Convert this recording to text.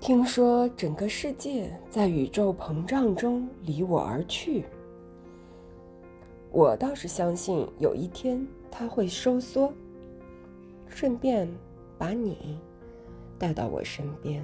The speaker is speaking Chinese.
听说整个世界在宇宙膨胀中离我而去。我倒是相信有一天它会收缩顺便把你带到我身边。